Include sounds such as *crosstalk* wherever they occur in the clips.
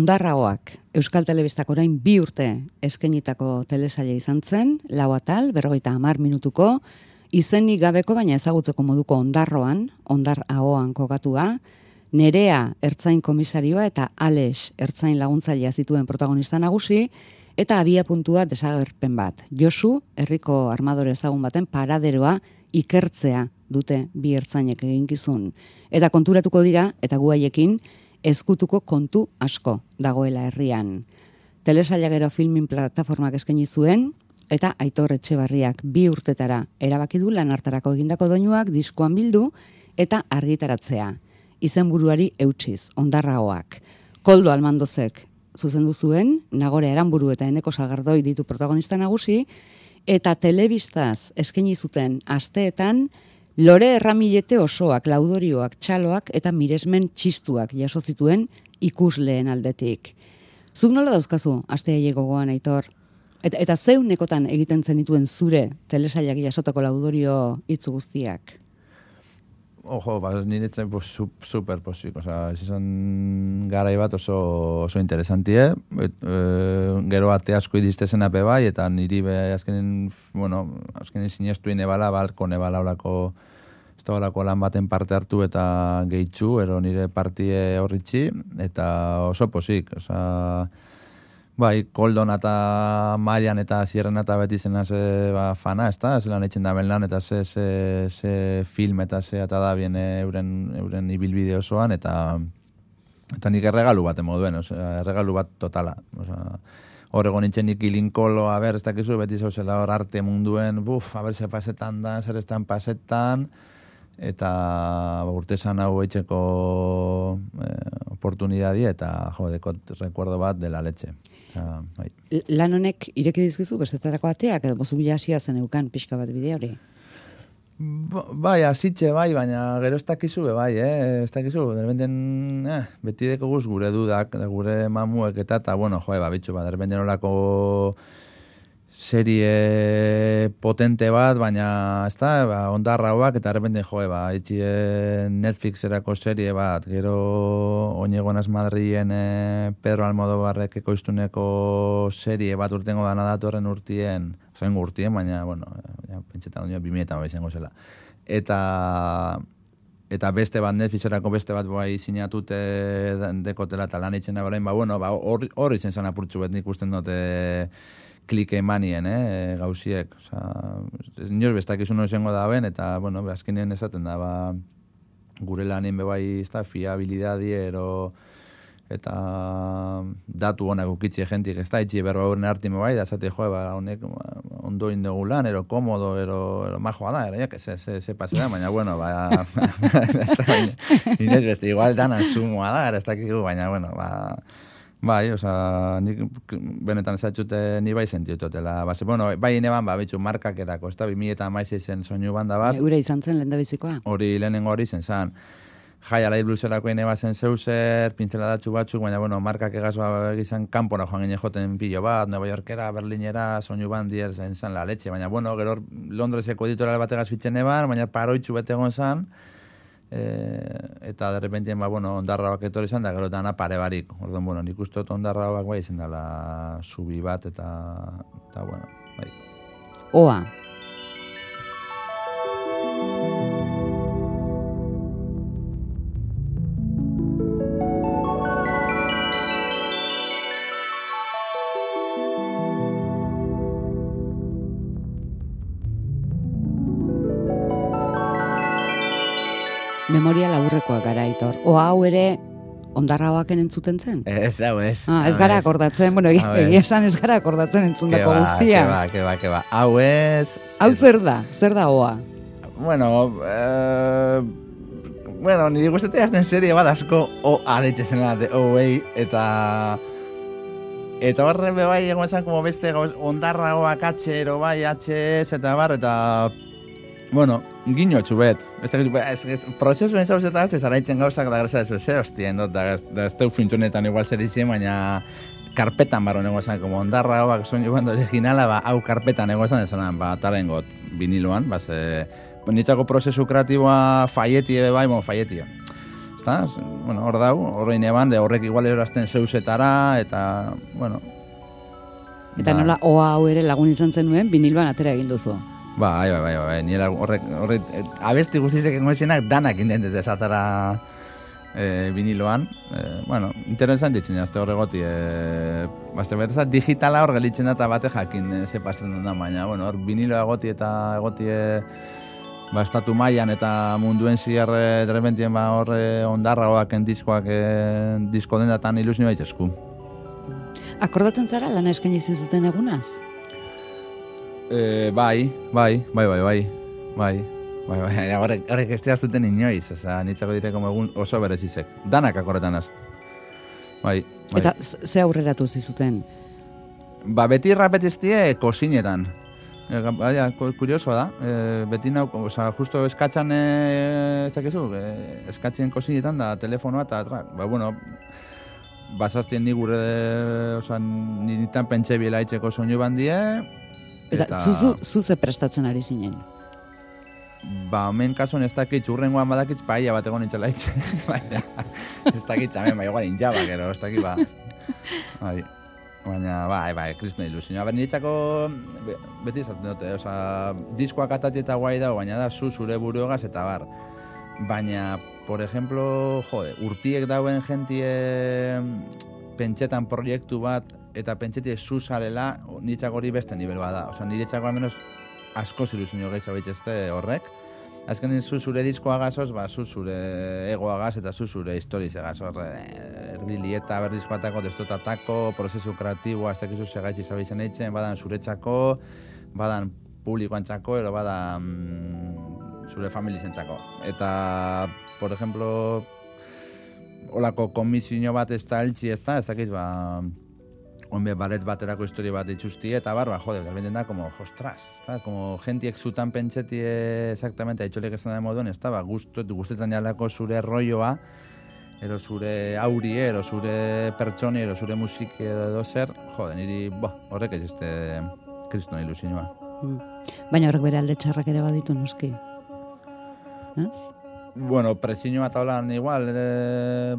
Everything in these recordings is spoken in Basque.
Ondarraoak, Euskal Telebistak orain bi urte eskenitako telesaila izan zen, lau atal, berrogeita hamar minutuko, izenik gabeko baina ezagutzeko moduko ondarroan, ondar ahoan kokatua, Nerea ertzain komisarioa eta Alex ertzain laguntzailea zituen protagonista nagusi, eta abia puntua desagerpen bat. Josu, herriko armadore ezagun baten paraderoa ikertzea dute bi ertzainek eginkizun. Eta konturatuko dira, eta guaiekin, ezkutuko kontu asko dagoela herrian. Telesaila gero filmin plataformak eskaini zuen, eta aitor etxebarriak bi urtetara erabaki du lan hartarako egindako doinuak diskoan bildu eta argitaratzea izenburuari eutsiz, ondarraoak. Koldo almandozek zuzendu zuen, nagore eranburu eta eneko salgardoi ditu protagonista nagusi, eta telebistaz eskaini zuten asteetan, lore erramilete osoak, laudorioak, txaloak eta miresmen txistuak jaso zituen ikusleen aldetik. Zuk nola dauzkazu, astea gogoan aitor? Eta, eta zeunekotan egiten zenituen zure telesailak jasotako laudorio hitz guztiak? Ojo, ba, nire zen pues, super posik, ez izan gara bat oso, oso interesantie, eh? gero ate asko idizte zen ape bai, eta niri be azkenen, bueno, azkenen sinestu inebala, balko nebala olako, ez da olako lan baten parte hartu eta gehitzu, ero nire partie horritxi, eta oso posik, oza, Bai, koldon eta maian eta zierren eta beti zena ze ba, fana, ez da? Ez etxen da lan eta ze, ze, ze film eta ze eta da bien euren, euren ibilbide osoan eta eta nik erregalu bat emoduen, erregalu bat totala. Osea, hor egon nintzen nik ilinkolo, a ber, ez dakizu, beti zauzela hor arte munduen, buf, a ber, ze pasetan da, zer estan pasetan, eta ba, urtesan hau etxeko eh, oportunidadi eta jo, dekot rekuerdo bat dela letxe. Uh, bai. Lan honek ireki dizkizu bestetarako ateak edo bozu bila hasia zen eukan pixka bat bidea hori? Ba, bai, asitxe bai, baina gero ez dakizu be bai, eh? ez dakizu, derbenden, eh, beti deko guz gure dudak, gure mamuek eta, eta, bueno, joe, ba, bitxu, ba, derbenden olako serie potente bat, baina ez da, ba, ondarra hoak, eta errepende joe, ba, itxi Netflix erako serie bat, gero oinegonaz Madrien e, Pedro Almodobarrek ekoiztuneko serie bat urtengo da nadatorren urtien, zoen urtien, baina, bueno, ja, pentsetan onio, bimietan bai zengo zela. Eta, eta beste bat Netflixerako beste bat bai sinatute dekotela eta lan itxena ba, bueno, ba, hor, hor izen zan apurtxu bet nik usten dute, klike emanien, eh, gauziek. Osa, inoz bestak izun izango da ben, eta, bueno, azkenean esaten da, ba, gure lanien bebai, ez da, fiabilidadi, ero, eta datu honak ukitzi jentik, ez da, itxi berba horren arti bai, da, zate, joe, ba, honek ondo indegu lan, ero komodo, ero, ero majoa da, ero, ja, se, se, se pasera, baina, bueno, ba, ez da, beste, igual dan asumoa da, ez da, baina, bueno, ba, *laughs* Bai, oza, nik benetan zatxute ni bai sentiutotela. Base, bueno, bai ineban, ba, bitxu, markak edako, ez da, bimi eta maiz izen soinu banda bat. Eure izan zen, lehen bizikoa. Hori, lehenengo hori zen zan. Jai, alai bluserako ineba zen zeuser, pintzela datxu batzuk, baina, bueno, markak egaz ba, egizan kanpora joan gine joten pilo bat, Nueva Yorkera, Berlinera, soinu bandier zen zan la leche, baina, bueno, gero Londreseko editorial bat fitxen eban, baina paroitxu bete egon zan, e, eta derrepentien, ba, bueno, ondarra bak etorri izan, da gero dana pare barik. Orduan, bueno, nik uste ondarra bak bai izan dela subi bat, eta, eta bueno, bai. Oa, memoria laburrekoa gara, Aitor. O hau ere ondarra hoaken entzuten zen? Ez, hau ez. Ah, ez gara akordatzen, bueno, egia esan ez gara akordatzen entzundako guztia. Keba, keba, keba. Hau ez... Hau zer da? Zer da hoa? Bueno, eh... Bueno, nire guztetea azten serie bat asko o adetxe zen late, o ei, eta... Eta horre bai egon esan como beste ondarra hoa katxero bai, atxe, eta bar, eta Bueno, guiño txubet. Ez, ez, ez, prozesu ez hau zeta ez zaraitzen gauzak da graza ez hostia, endot, da, da ez teu fintunetan igual zer izien, baina karpetan barro nego esan, como ondarra hau, son jo originala, ba, hau karpetan nego esan, esan, ba, taren got, viniloan, ba, ze, nitzako prozesu kreatiboa faieti ebe bai, bon, faieti, Ezta? Bueno, hor dau, horrein eban, de horrek igual erorazten zeusetara, eta, bueno... Eta ba. nola, oa hau ere lagun izan zenuen, vinilban atera egin duzu. Bai, bai, bai, bai, nire horrek, horrek, abesti guztiek engoezinak danak indendet ezatara e, viniloan. E, bueno, interesan ditzen jazte horregoti. E, Baste bereza, digitala hor gelitzen eta bate jakin e, ze pasen da, baina, bueno, hor vinilo egoti eta egoti e, ba, estatu mailan eta munduen zierre derrepentien ba, hor e, ondarra hoak diskoak e, disko den datan ilusio baitezku. Akordatzen zara lan eskaini zizuten egunaz? E, bai, bai, bai, bai, bai, bai. Bai, bai, *laughs* horrek, horrek ez zuten inoiz, oza, nitzako dire como egun oso berezizek. Danak akorretan az. Bai, bai. Eta ze aurreratu zizuten? Ba, beti rapetiztie kosinetan. E, baina, kurioso da. E, beti nau, oza, justo eskatxan, e, ez dakizu, e, eskatzen kosinetan da telefonoa eta, tra, ba, bueno, basaztien ni gure, oza, nitan pentsa bila itxeko soinu bandie. Eta, eta... zuzu, zuze prestatzen ari zinen? Ba, hemen kasuan ez dakit, urrengoan badakit, paia bat egon itxela itxe. *laughs* ez dakit, hemen, bai, guain jaba, gero, ez dakit, ba. Bai, baina, bai, bai, kristna ilusio. Aber, niretzako, beti esaten dute, oza, diskoak atati eta guai dago, baina da, zu zure buruegaz eta bar. Baina, por ejemplo, jode, urtiek dauen jentie pentsetan proiektu bat, eta pentsetie zu zarela, niretzako hori beste nivel bada. Oza, niretzako, al menos, asko zilusio gehi zabitzezte horrek. Azken zu zure diskoa gazoz, ba, zu zure egoa gaz eta zu zure historiz egaz. Eh, erdi lieta berdizkoatako, destotatako, prozesu kreatiboa, ez dakizu segaitzi zabitzen eitzen, badan zuretzako, badan publikoan txako, ero badan mm, zure familizen txako. Eta, por ejemplo, olako komisio bat ez da eltsi ez da, ez dakiz, ba, Hombre, balet baterako historia bat itxusti eta barba, jode, berbenden da, como, ostras, está, como gentiek zutan pentseti exactamente, haitxolik esan da moduen, ez da, ba, guztetan jalako zure rolloa, ero zure auri, ero zure pertsoni, ero zure musik edo zer, jode, niri, bo, horrek ez este kristo ilusioa. Mm. Baina horrek bere alde txarrak ere baditu noski. Ez? Bueno, presiñoa eta holan igual, eh,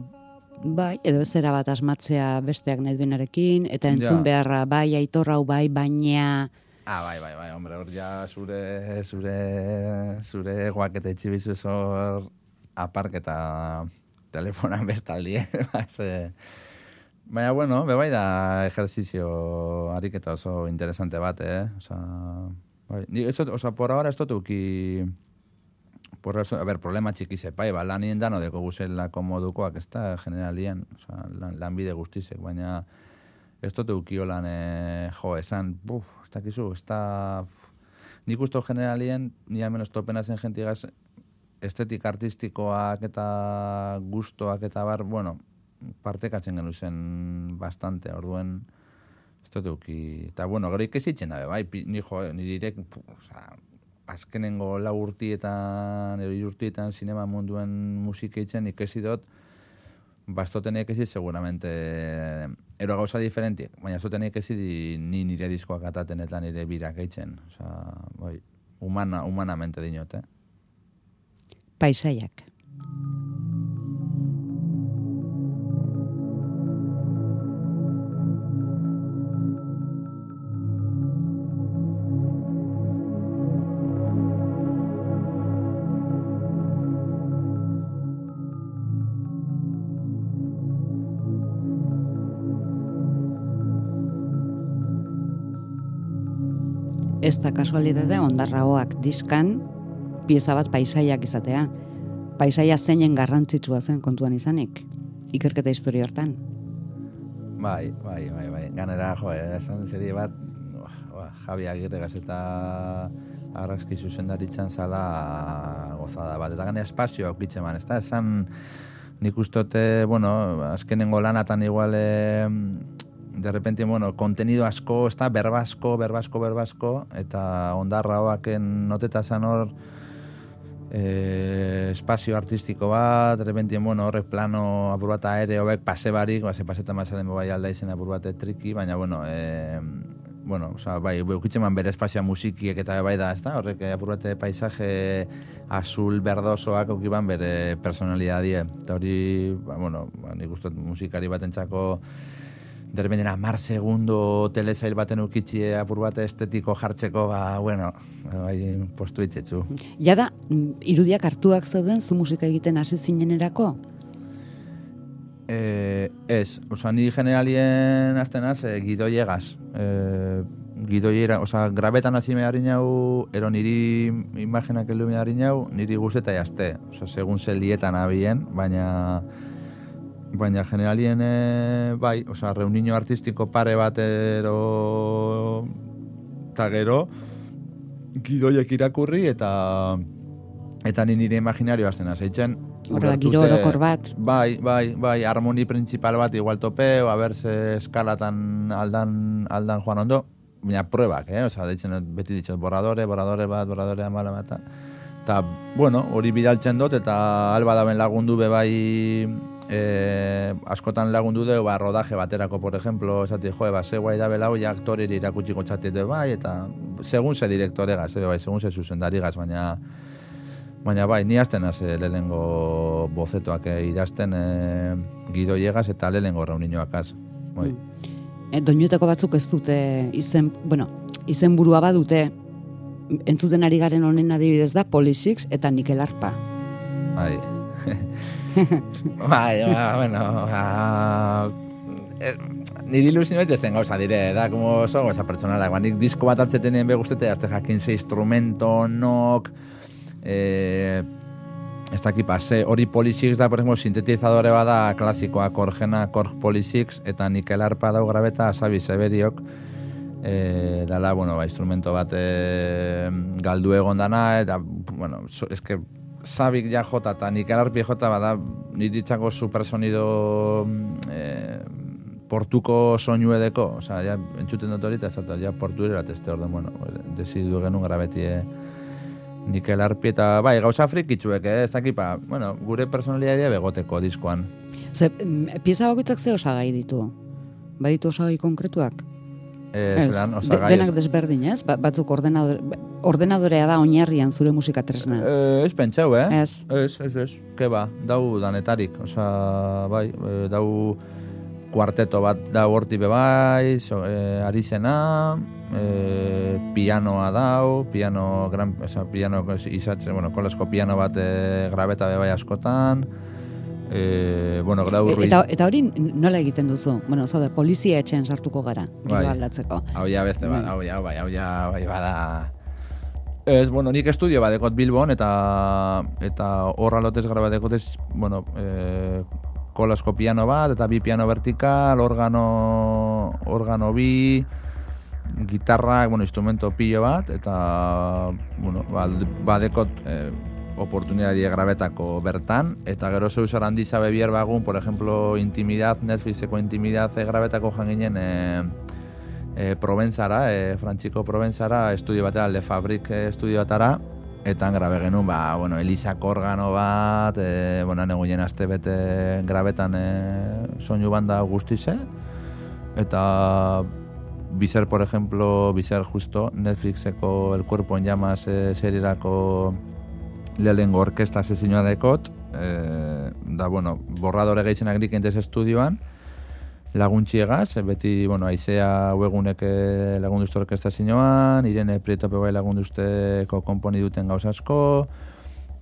Bai, edo ez bat asmatzea besteak nahi eta entzun beharra, bai, aitorra bai, baina... Ah, bai, bai, bai, hombre, hor ja zure, zure, zure guak eta etxibizu zor apark eta telefonan bestaldi, eh? *laughs* Baina, bueno, be bai da ejerzizio ariketa oso interesante bat, eh? Osa, bai, ni, osa, por ahora esto tuki por eso, a ver, problema txiki zepai, ba, lan dano deko guzela komodukoak, ez da, generalien, o sea, lan, lan bide guztizek, baina ez dut eukio lan, e, jo, esan, buf, ez dakizu, ez da, nik usto generalien, ni hemen estopena zen jentigaz, estetik artistikoak eta gustoak eta bar, bueno, partekatzen genu zen bastante, orduen, ez dut euki, eta bueno, gero ikesitzen dabe, bai, ni jo, ni direk, o sea, azkenengo lau urtietan, ero urtietan, sinema munduen musikeitzen ikesi dut, bastoten ikesi seguramente ero gauza diferentiek, baina zoten ikesi di, ni nire diskoak ataten eta nire birak eitzen. Osa, bai, humana, humanamente dinot, eh? Paisaiak. Ez da kasualitate ondarraoak diskan pieza bat paisaiak izatea. Paisaia zeinen garrantzitsua zen kontuan izanik. Ikerketa historia hortan. Bai, bai, bai, bai. Ganera, jo, esan serie bat, ba, Javi Agirre gazeta arrazki zuzendaritzen zala gozada bat. Eta gane espazio aukitzen man, ez da? Esan nik ustote, bueno, azkenengo lanatan igual de repente, bueno, kontenido asko, ez da, berbasko, berbasko, berbasko, eta ondarra hoaken noteta zan hor, eh, espazio artistiko bat, de repente, bueno, horrek plano apur bat aere hobek pase barik, base pasetan mazaren bai alda izen apur bat triki, baina, bueno, eh, bueno, oza, bai, beukitxe man bere espazioa musikiek eta bai da, ez? Horrek, eh, apur bate paisaje azul berdosoak aukiban bere personalidadie. Eta hori, ba, bueno, ba, nik musikari bat entzako derbendena mar segundo telesail baten ukitxie apur bat estetiko jartzeko, ba, bueno, bai, postu itxetxu. Ja da, irudiak hartuak zeuden zu musika egiten hasi zinenerako? Eh, ez, oza, ni generalien aztenaz, eh, gido llegaz. Eh, gido llega, oza, grabetan hasi me hau, ero niri imagenak heldu me hau, niri guztetai azte. Oza, segun zeldietan abien, baina baina generalien e, bai, oza, reunino artistiko pare batero eta gero gidoiek irakurri eta eta ni nire imaginario azten azeitzen Horrela, giro orokor bat. Bai, bai, bai, harmoni principal bat igual topeo, a ber se eskalatan aldan, aldan joan ondo, baina pruebak, eh? Osa, deitzen, beti ditxot, borradore, borradore bat, borradore amala bat, eta, bueno, hori bidaltzen dut, eta alba daben lagundu be bai, eh, askotan lagundu dugu, ba, rodaje baterako, por ejemplo, esati, joe, ba, ze guai da belau, ja aktoreri irakutsiko txatet bai, eta segun ze direktore gaz, bai, segun ze zuzendari gaz, baina, Baina bai, ni azten az lehengo bozetoak eh, idazten eh, gido llegaz eta lehengo reuninoak az. Bai. Mm. E, batzuk ez dute izen, bueno, izen burua badute entzuten ari garen honen adibidez da Polisix eta Nikel Arpa. Bai. *laughs* *laughs* bai, ba, bueno, ba, eh, niri iluzio ez den gauza dire, da, como oso gauza personala. Ba, nik disko bat hartzetenen be guztete, azte jakin ze instrumento, nok, eh, ez daki pase, hori Polysix da, por ejemplo, sintetizadore bada klasikoa, Korgena, Korg Polysix, eta Nikel Arpa dau grabeta, Asabi Seberiok, eh, dala, bueno, ba, instrumento bat eh, galdu egon dana, eta, bueno, so, eske, Sabik ja jota eta Nikel Arpi jota bada, niritxako supersonido eh, portuko soinu edeko, oza, ja, entzuten dut hori, eta ja portu este orden, bueno, desidu genuen grabetie, Nikel Arpi eta bai, gauza frikitzuek, eh? ez dakit, ba, bueno, gure personalidadea begoteko diskoan. Ze, mm, pieza bakoitzak ze osagai ditu? Baditu osagai konkretuak? Eh, zelan, osagai... denak desberdin, ez? Ba, batzuk ordenadore, ordenadorea da oinarrian zure musika tresna. Eh, ez pentsau, eh? Ez. Ez, ez, ez. Ke ba, dau danetarik. Osa, bai, eh, dau kuarteto bat da horti bebai, so, eh, ari zena, eh, pianoa dau, piano, gran, esa, piano izatzen, bueno, kolesko piano bat eh, grabeta bebai askotan, eh, bueno, grau e, eta, eta hori nola egiten duzu? Bueno, zaude, polizia etxean sartuko gara, bai. aldatzeko. Hau ja beste, bai. hau ja, bai, hau ja, bai, bada... Ez, bueno, nik estudio badekot Bilbon, eta eta horra lotez grabadekot ez, bueno, eh, kolasko piano bat, eta bi piano vertikal, organo, organo bi, gitarra, bueno, instrumento pilo bat, eta, bueno, ba, badekot eh, oportunidadie grabetako bertan, eta gero zeu zara handi zabe bier bagun, por ejemplo, intimidad, Netflixeko intimidad grabetako janginen eh, eh, Provenzara, eh, Frantxiko Provenzara, estudio batera, Le Fabrik eh, estudio batara, eta grabe genuen, ba, bueno, Elisak organo bat, e, bueno, neguien aste bete grabetan e, soinu banda guztize, eta Bizer, por ejemplo, Bizer justo, Netflixeko El Cuerpo en Llamas e, serirako lehengo orkesta zezinua dekot, e, da, bueno, borradore gehizenak dik estudioan, laguntxiegaz, beti, bueno, aizea uegunek eh, lagunduzte orkesta zinoan, irene prietope bai lagunduzteko konponi duten gauz asko,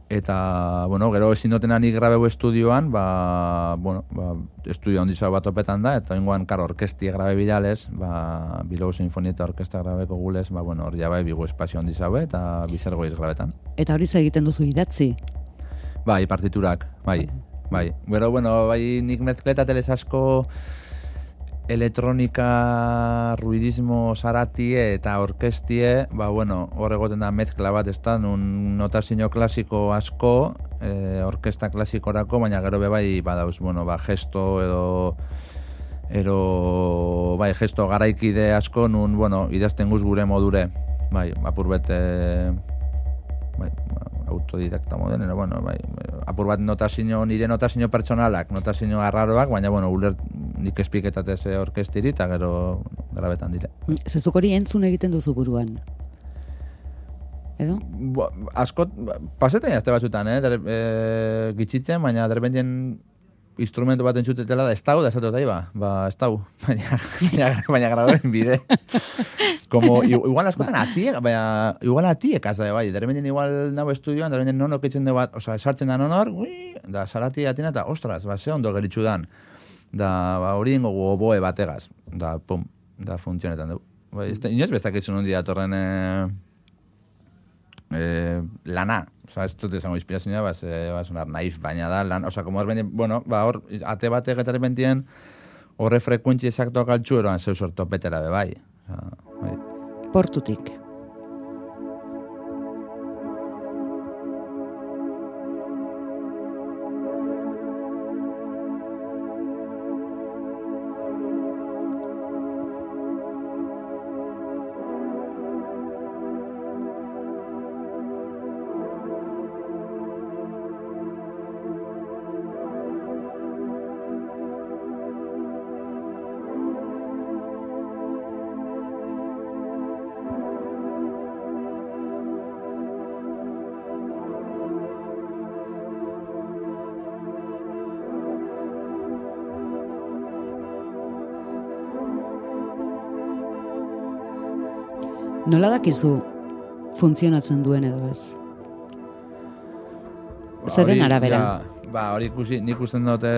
eta, bueno, gero ezin duten anik grabeu estudioan, ba, bueno, ba, estudio ondizau bat opetan da, eta ingoan, karo, orkesti grabe bidales, ba, Bilbao Sinfonieta Orkesta grabeko gulez, ba, bueno, hor jabai bigu espazio ondizau, eta bizergo grabetan. Eta hori egiten duzu idatzi? Bai, partiturak, bai, bai. Gero, bueno, bai, nik mezkleta teles asko, elektronika, ruidismo, saratie eta orkestie, ba, bueno, hor egoten da mezkla bat, ez da, nun notazio klasiko asko, e, orkesta klasikorako, baina gero bebai, badauz, bueno, ba, gesto edo, ero, bai, gesto garaikide asko, nun, bueno, idazten guz gure modure, bai, apur bete, bai, autodidakta moden, ero, bueno, bai, apur bat notazio, nire notazio pertsonalak, notazio arraroak, baina, bueno, uler, nik espiketatez orkestiri, eta gero grabetan dire. Zezuk hori entzun egiten duzu buruan. Edo? Bo, askot, pasetan jazte batzutan, eh? Der, e, gitxitzen, baina derbentien instrumentu bat entzutetela da, ez da, esatu da, ba, ba, ez da, *laughs* baina, baina, baina grabaren bide. *laughs* Como, igual askotan atiek, baina, igual atiek azda, bai, derbentien igual nago estudioan, derbentien nono kitzen de bat, oza, esartzen da nonor, ui, da, salati atina eta, ostras, ba, ze ondo geritxu dan. Da, ba, hori ingo oboe bategaz, da, pum, da, funtzionetan du. Bai, ez da, inoz bestak itzun hundi datorren, eh, eh, lana, oza, ez dut esango inspirazioa, ba, ze, ba, sonar naif, baina da, lan, oza, como erbendien, bueno, ba, hor, ate bate getare bentien, horre frekuentzi esaktoak altxu eroan zeu sorto betera be, bai. Oza, bai. Portutik. Nola dakizu funtzionatzen duen edo ez? Zeren Hori, arabera? ja, ba, hori ikusi, nik usten dute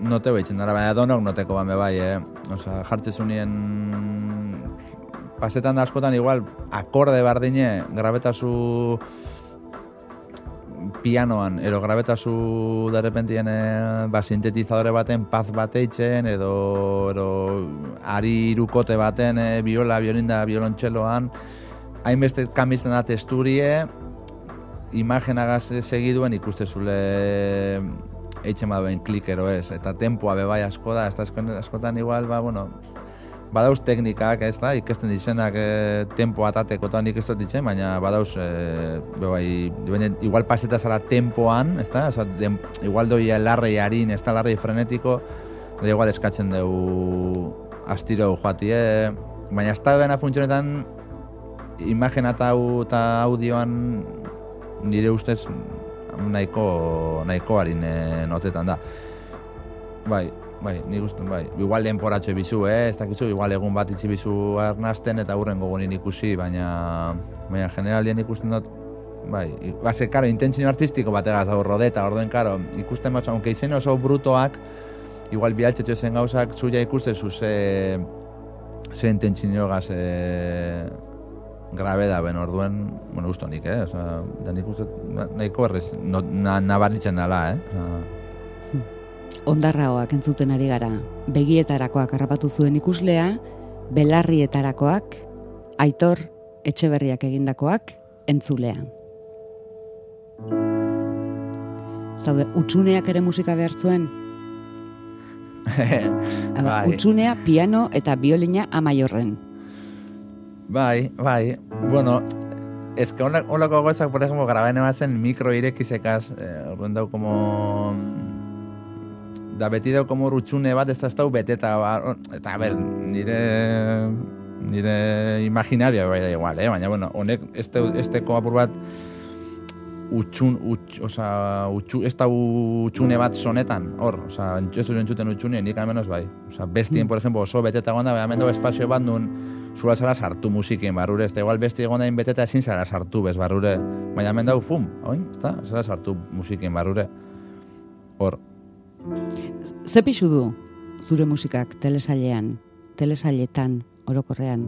note behitzen dara, baina donok noteko ban bai, eh? Osa, jartze zunien pasetan da askotan igual akorde bardine grabetazu pianoan, ero grabetazu derrepentien eh, ba, sintetizadore baten paz bateitzen, edo, edo ari irukote baten eh, biola, biolinda, biolontxeloan, hainbeste kamizten da testurie, imagenagaz segiduen ikuste zule eitzen baduen klikero ez, eta tempoa bebai asko da, ez da asko- askotan igual, ba, bueno, badauz teknikak, ez da, ikesten dizenak e, tempo atatekotan ikestot ditzen, baina badauz, e, bebai, dibenen, igual paseta zara tempoan, ez da, Osa, dem, igual doi larrei harin, ez da, larrei frenetiko, da igual eskatzen dugu astiro joatie, baina ez da dena funtzionetan, imagen eta au- eta audioan nire ustez nahiko, nahiko harin e, notetan da. Bai, bai, nik uste, bai. Igual denporatxo bizu, eh? Ez dakizu, igual egun bat itxi bizu arnasten eta hurren gogonin ikusi, baina, baina generalien ikusten dut, bai, ba, ze, karo, intentzio artistiko bategaz dago rodeta, orduen, karo, ikusten bat, aunque izen oso brutoak, igual bialtxetxo zen gauzak, zuia ikuste zu ze, ze intentzio gaz, e, grabe da, ben orduen, bueno, usto nik, eh? Osa, da nik uste, na- nahiko errez, no, na, nabaritzen dela, eh? Osa, Ondarraoak entzuten ari gara. Begietarakoak harrapatu zuen ikuslea, belarrietarakoak, aitor etxeberriak egindakoak, entzulea. Zaude, utxuneak ere musika behar zuen? *laughs* Bai. Utxunea, piano eta biolina amaiorren. Bai, bai. Bueno, es que hola- holako gozak, por ejemplo, grabaen emazen mikro irekizekaz, eh, como... Da beti dau como rutxune bat, ez da beteta, ba, eta, ber, nire nire imaginaria bai da igual, eh? baina, bueno, honek, este, esteko apur bat, utxun, utx, oza, utxu, ez da utxune bat sonetan, hor, oza, ez dut entzuten utxune, nik almenos bai. Oza, bestien, por ejemplo, oso beteta gonda, baina mendo espazio bat nun, zula zara sartu musikin barrure, ez da igual besti egon dain beteta ezin zara sartu bez barrure, baina hemen dau, fum, oin, ez da, zara sartu musikin barrure. Hor, Ze pixu du zure musikak telesailean, telesailetan, orokorrean?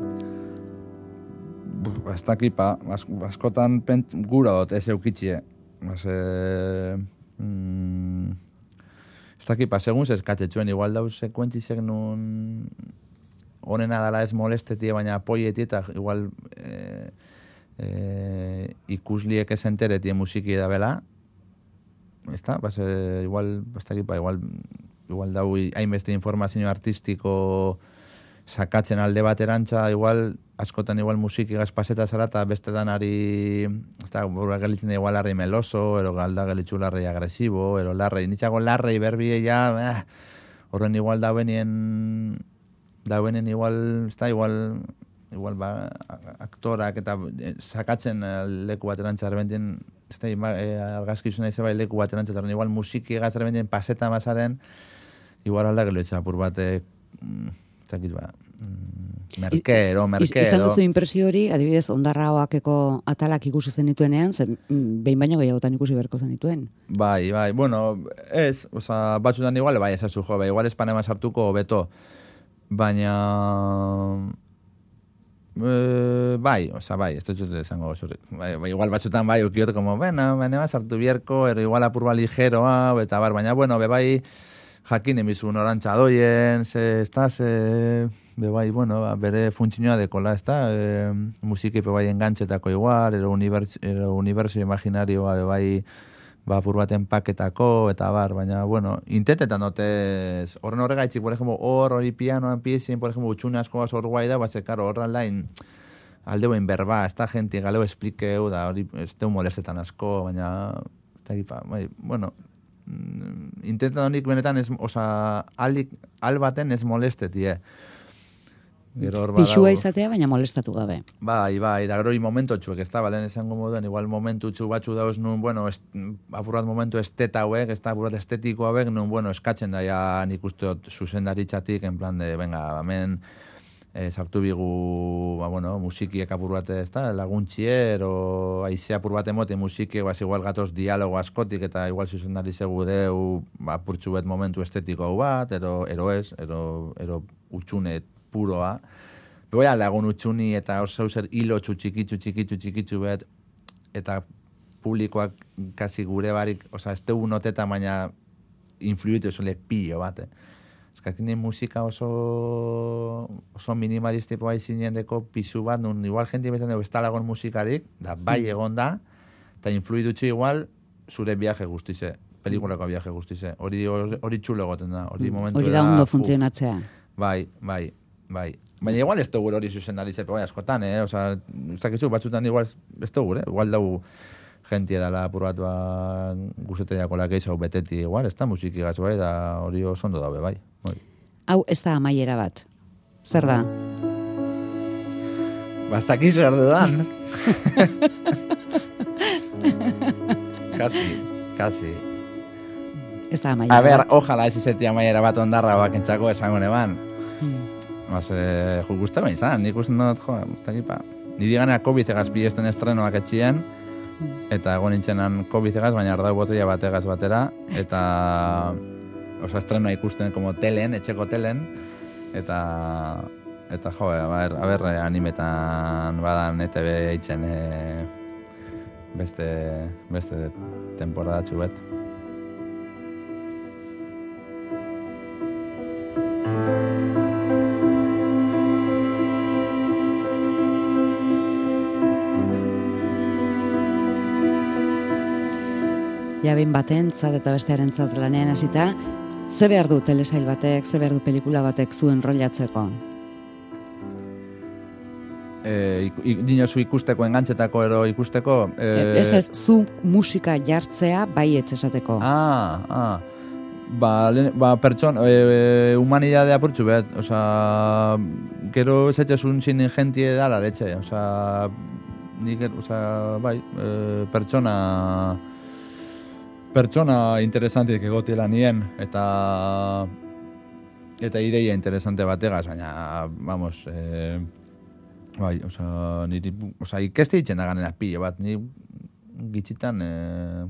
Ez dakipa, as, askotan pent, gura dut ez eukitxie. Bas, e, mm, ez dakipa, segun ze eskatzetxuen, igual dauz sekuentzisek nun onena dala ez molestetie, baina apoieti eta igual e, e, ikusliek ez enteretie musiki da bela, ez da, bas, e, igual, ez dakipa, igual, igual dau hainbeste informazio artistiko sakatzen alde baterantza, igual, askotan igual musiki gazpaseta zara eta beste danari, ez da, burua gelitzen da igual larrei meloso, ero galda gelitzu larrei agresibo, ero larrei, nitxago larrei berbie ja, eh, horren igual da benien dauenen igual, ez da, igual, igual ba, aktorak eta eh, sakatzen eh, leku bat erantza erbentien, ez da, e, argazkizuna izan leku bat erantza igual musiki egaz erbentien paseta mazaren, igual alda gelo etxapur bat, e, zakit ba, mm, merkero, merkero. Izan duzu impresio hori, adibidez, ondarra hoakeko atalak ikusi zenituenean, zen behin baino gehiagotan ikusi berko zenituen. Bai, bai, bueno, ez, oza, batzutan igual, bai, esazu jo, bai, igual espanema sartuko beto, baina... E, bai, oza, bai, esto dut esango zurri. Bai, bai, igual batzutan bai, ukiote como, bueno, baina sartu bierko, ero igual apurba ligeroa, eta bar, baina, bueno, be bai, jakin emizu norantza doien, ze, ez da, ze, be bai, bueno, ba, bere funtzioa dekola, ez da, e, musiki be bai engantzetako igual, ero, univers, ero universo imaginarioa be bai, ba, pur baten paketako, eta bar, baina, bueno, intentetan notez, horren horregaitzik, por ejemplo, hor, hori pianoan piezien, por ejemplo, utxune asko hor guai da, bat, karo, horren lain, aldeuen berba, ez da gente, galeo esplikeu, da, hori, ez deu molestetan asko, baina, eta egipa, bai, bueno, Mm, intentan honik benetan ez, osa, alik, albaten ez molestetie. Gero Pixua izatea, baina molestatu gabe. Bai, bai, da gero momentu txuek, ez da, balen esango moduen, igual momentu txu batxu dauz nun, bueno, est, apurrat momentu esteta hauek, ez da, apurrat estetiko hauek, nun, bueno, eskatzen daia nik uste zuzendaritzatik, en plan de, venga, hemen, e, sartu bigu, ba, bueno, musikiek apur bat ez da, laguntxier, o aizea apur bat emote musikiek, ba, igual gatoz dialogo askotik, eta igual zuzen dari zegu deu, ba, purtsu bet momentu estetiko bat, ero, ero ez, ero, ero utxune puroa. Begoia lagun utxuni eta hor zer hilo txikitzu, txikitzu, txikitzu bet, eta publikoak kasi gure barik, oza, ez tegu noteta, baina influitu zule pilo bat, eh? eskakinen musika oso oso minimalistipo bai deko pisu bat, nun igual jenti bezan dugu estalagon musikarik, da bai hmm. egon da, eta influidutxe igual zure viaje guztize, pelikulako viaje guztize. Hori hori txulo egoten da, hori hmm. momentu Hori da ondo funtzionatzea. Bai, bai, bai. Baina igual ez dugu hori zuzen ari zepe, bai, askotan, eh? Osa, ez batzutan igual ez dugu, eh? Igual dugu jentia dela apurbat ba, guzteteiako lakeiz beteti igual, ez da musiki gaz bai, da hori oso ondo dabe, bai. bai. Hau ez da amaiera bat. Zer da? Bastak izar dudan. *laughs* kasi, kasi. Ez da amaiera A ber, ojala ez izeti amaiera bat ondarra bak entzako esango neban. Mas, eh, ju guztaba izan, nik usten dut, jo, pa. Niri ganea COVID egaz esten estrenoak etxien, eta egon nintzenan COVID egaz, baina ardau botella bat egaz batera, eta oso estrenoa ikusten como telen, etxeko telen, eta eta jo, a ber, animetan badan ETV eitzen e, beste, beste temporada txubet. Ja baten batentzat eta bestearentzat lanean hasita, ze behar du telesail batek, ze behar du pelikula batek zuen rollatzeko? E, dinosu ikusteko, engantzetako ero ikusteko? E... Ez ez, zu musika jartzea bai esateko. Ah, ah. Ba, ba pertson, e, e, humanidade apurtxu behar, oza, gero ez etxesun zinin jentie dala, letxe, oza, nik, oza, bai, e, pertsona, pertsona interesantik egotela nien, eta eta ideia interesante bategaz, baina, vamos, eh, bai, oza, niri, oza, ikeste ditzen da ganera pile bat, ni gitzitan, eh,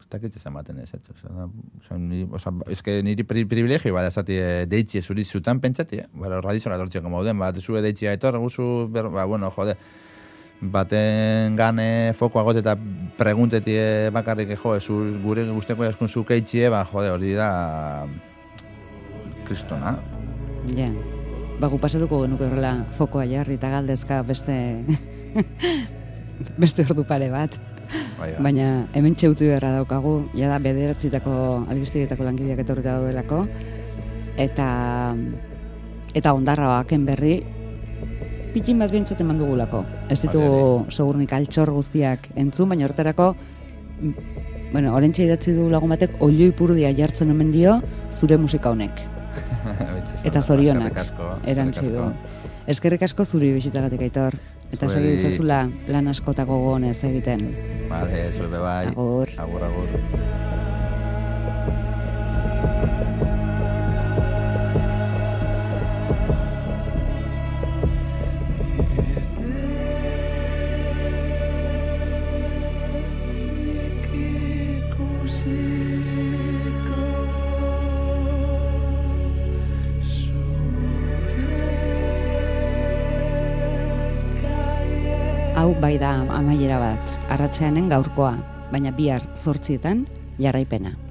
ez dakit ez ematen ez, oza, oza, niri, oza, ez que niri pri, privilegio, bada, zati, eh, deitzi zuri zutan pentsati, eh? bada, radizona tortzia, como den, bat, zue deitzi aitor, guzu, ber, ba, bueno, jode, baten gane foko agot eta preguntetie bakarrik jo, zu, gure guzteko jaskun zukeitxie, ba, jode, hori da kristona. Ja, ba, gu pasatuko genuke horrela fokoa jarri eta galdezka beste *laughs* beste ordu pare bat. Bai, bai. Baina hemen txeutzi beharra daukagu, ja da bederatzitako albiztietako langideak etorrita daudelako, eta eta ondarra baken berri, pikin bat bintzat eman dugulako. Ez ditugu segurnik altxor guztiak entzun, baina horterako, bueno, orentxe idatzi du lagun batek, olioi purdia jartzen omen dio, zure musika honek. *laughs* Eta zorionak. Asko. Erantzigo. Eskerrik asko zuri bisitagatik aitor. Eta segi zazula lan askotako gonez egiten. Vale, zure bai. Agur. Agur, agur. Da amaiera bat, arratseanen gaurkoa, baina bihar zortzietan jarraipena.